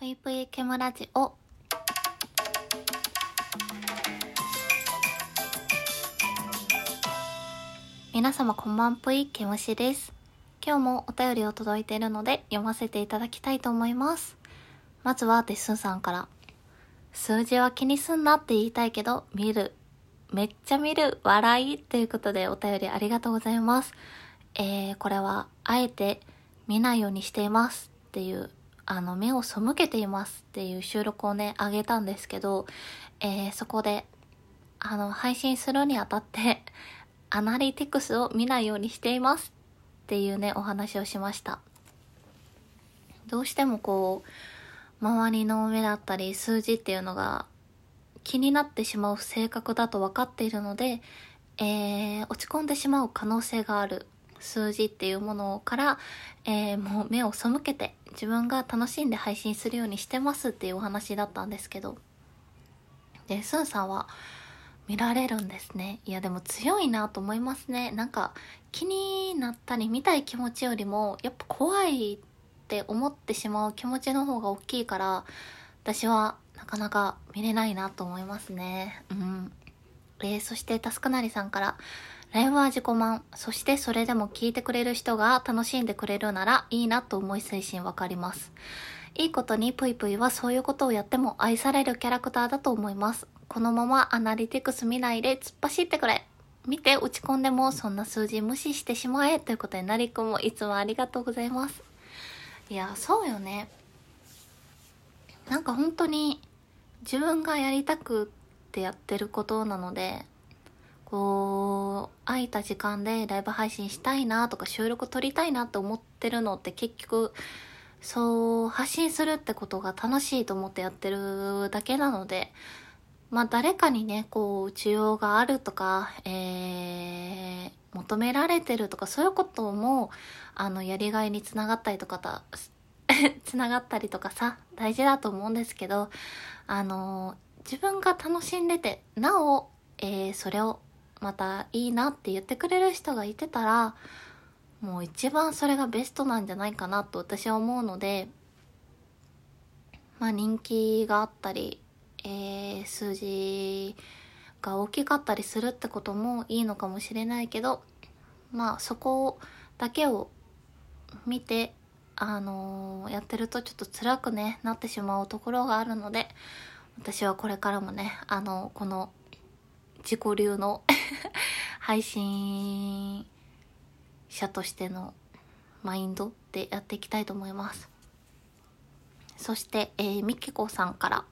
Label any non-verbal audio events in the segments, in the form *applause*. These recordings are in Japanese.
ぷいぷいケムラジオ。皆様こんばんぷい、ケムシです。今日もお便りを届いているので読ませていただきたいと思います。まずはデッスンさんから。数字は気にすんなって言いたいけど、見る。めっちゃ見る。笑い。ということでお便りありがとうございます。えー、これは、あえて見ないようにしていますっていう、あの、目を背けていますっていう収録をね、あげたんですけど、えー、そこで、あの、配信するにあたって、*laughs* アナリティクスを見ないようにしていますっていうね、お話をしました。どうしてもこう、周りの目だったり数字っていうのが気になってしまう性格だと分かっているので、えー、落ち込んでしまう可能性がある数字っていうものから、えー、もう目を背けて自分が楽しんで配信するようにしてますっていうお話だったんですけど。で、スンさんは見られるんですね。いや、でも強いなと思いますね。なんか気になったり見たい気持ちよりも、やっぱ怖いって思ってしまう気持ちの方が大きいから、私はなかなか見れないなと思いますね。うん。えー、そしてタスクなりさんから、ライブは自己満。そしてそれでも聞いてくれる人が楽しんでくれるならいいなと思い精神わかります。いいことにぷいぷいはそういうことをやっても愛されるキャラクターだと思います。このままアナリティクス見ないで突っ走ってくれ。見て落ち込んでもそんな数字無視してしまえということでなりくんもいつもありがとうございます。いや、そうよね。なんか本当に自分がやりたくってやってることなので、こう、空いた時間でライブ配信したいなとか収録撮りたいなって思ってるのって結局、そう、発信するってことが楽しいと思ってやってるだけなので、まあ誰かにね、こう、需要があるとか、えー、求められてるとか、そういうことも、あの、やりがいにつながったりとか、*laughs* つながったりとかさ、大事だと思うんですけど、あの、自分が楽しんでて、なお、えー、それをまたいいなって言ってくれる人がいてたら、もう一番それがベストなんじゃないかなと私は思うので、まあ人気があったり、えー、数字が大きかったりするってこともいいのかもしれないけど、まあそこだけを見て、あのーやってるとちょっと辛くね、なってしまうところがあるので、私はこれからもね、あの、この自己流の *laughs* *laughs* 配信者としてのマインドでやっていきたいと思います。そして、えー、みきこさんから。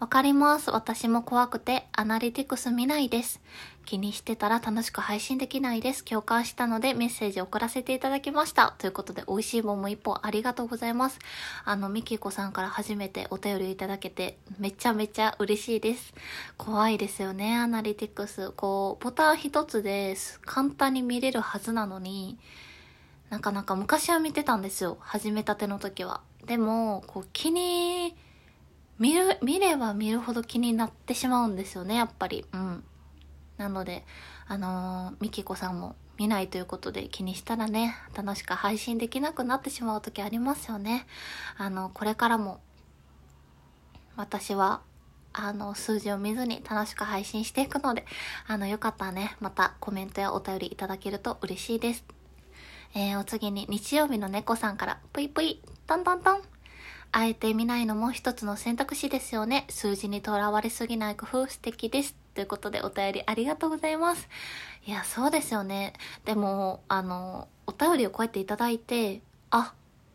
わかります。私も怖くて、アナリティクス見ないです。気にしてたら楽しく配信できないです。共感したのでメッセージ送らせていただきました。ということで、美味しい棒も一本ありがとうございます。あの、みきこさんから初めてお便りいただけて、めちゃめちゃ嬉しいです。怖いですよね、アナリティクス。こう、ボタン一つです簡単に見れるはずなのに、なかなか昔は見てたんですよ。始めたての時は。でも、こう気に、見る、見れば見るほど気になってしまうんですよね、やっぱり。うん。なので、あのー、みきこさんも見ないということで気にしたらね、楽しく配信できなくなってしまう時ありますよね。あの、これからも、私は、あの、数字を見ずに楽しく配信していくので、あの、よかったらね、またコメントやお便りいただけると嬉しいです。えー、お次に日曜日の猫さんから、ぷいぷい、トントントン。あえて見ないのも一つの選択肢ですよね。数字にとらわれすぎない工夫素敵です。ということでお便りありがとうございます。いや、そうですよね。でも、あの、お便りをこうやっていただいて、あ、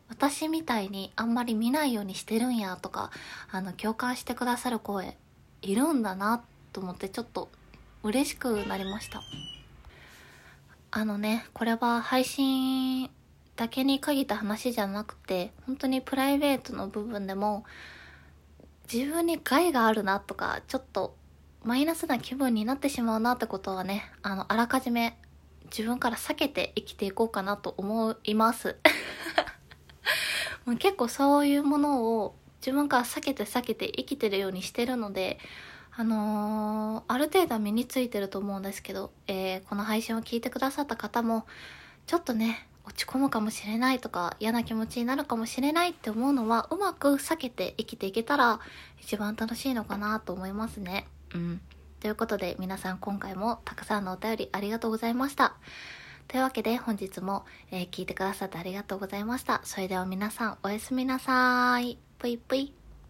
私みたいにあんまり見ないようにしてるんやとか、あの、共感してくださる声いるんだなと思ってちょっと嬉しくなりました。あのね、これは配信だけに限った話じゃなくて、本当にプライベートの部分でも、自分に害があるなとか、ちょっとマイナスな気分になってしまうなってことはね、あの、あらかじめ自分から避けて生きていこうかなと思います。*laughs* もう結構そういうものを自分から避けて避けて生きてるようにしてるので、あのー、ある程度は身についてると思うんですけど、えー、この配信を聞いてくださった方も、ちょっとね、落ち込むかもしれないとか嫌な気持ちになるかもしれないって思うのはうまく避けて生きていけたら一番楽しいのかなと思いますね。うん。ということで皆さん今回もたくさんのお便りありがとうございました。というわけで本日も、えー、聞いてくださってありがとうございました。それでは皆さんおやすみなさい。ぷいぷい。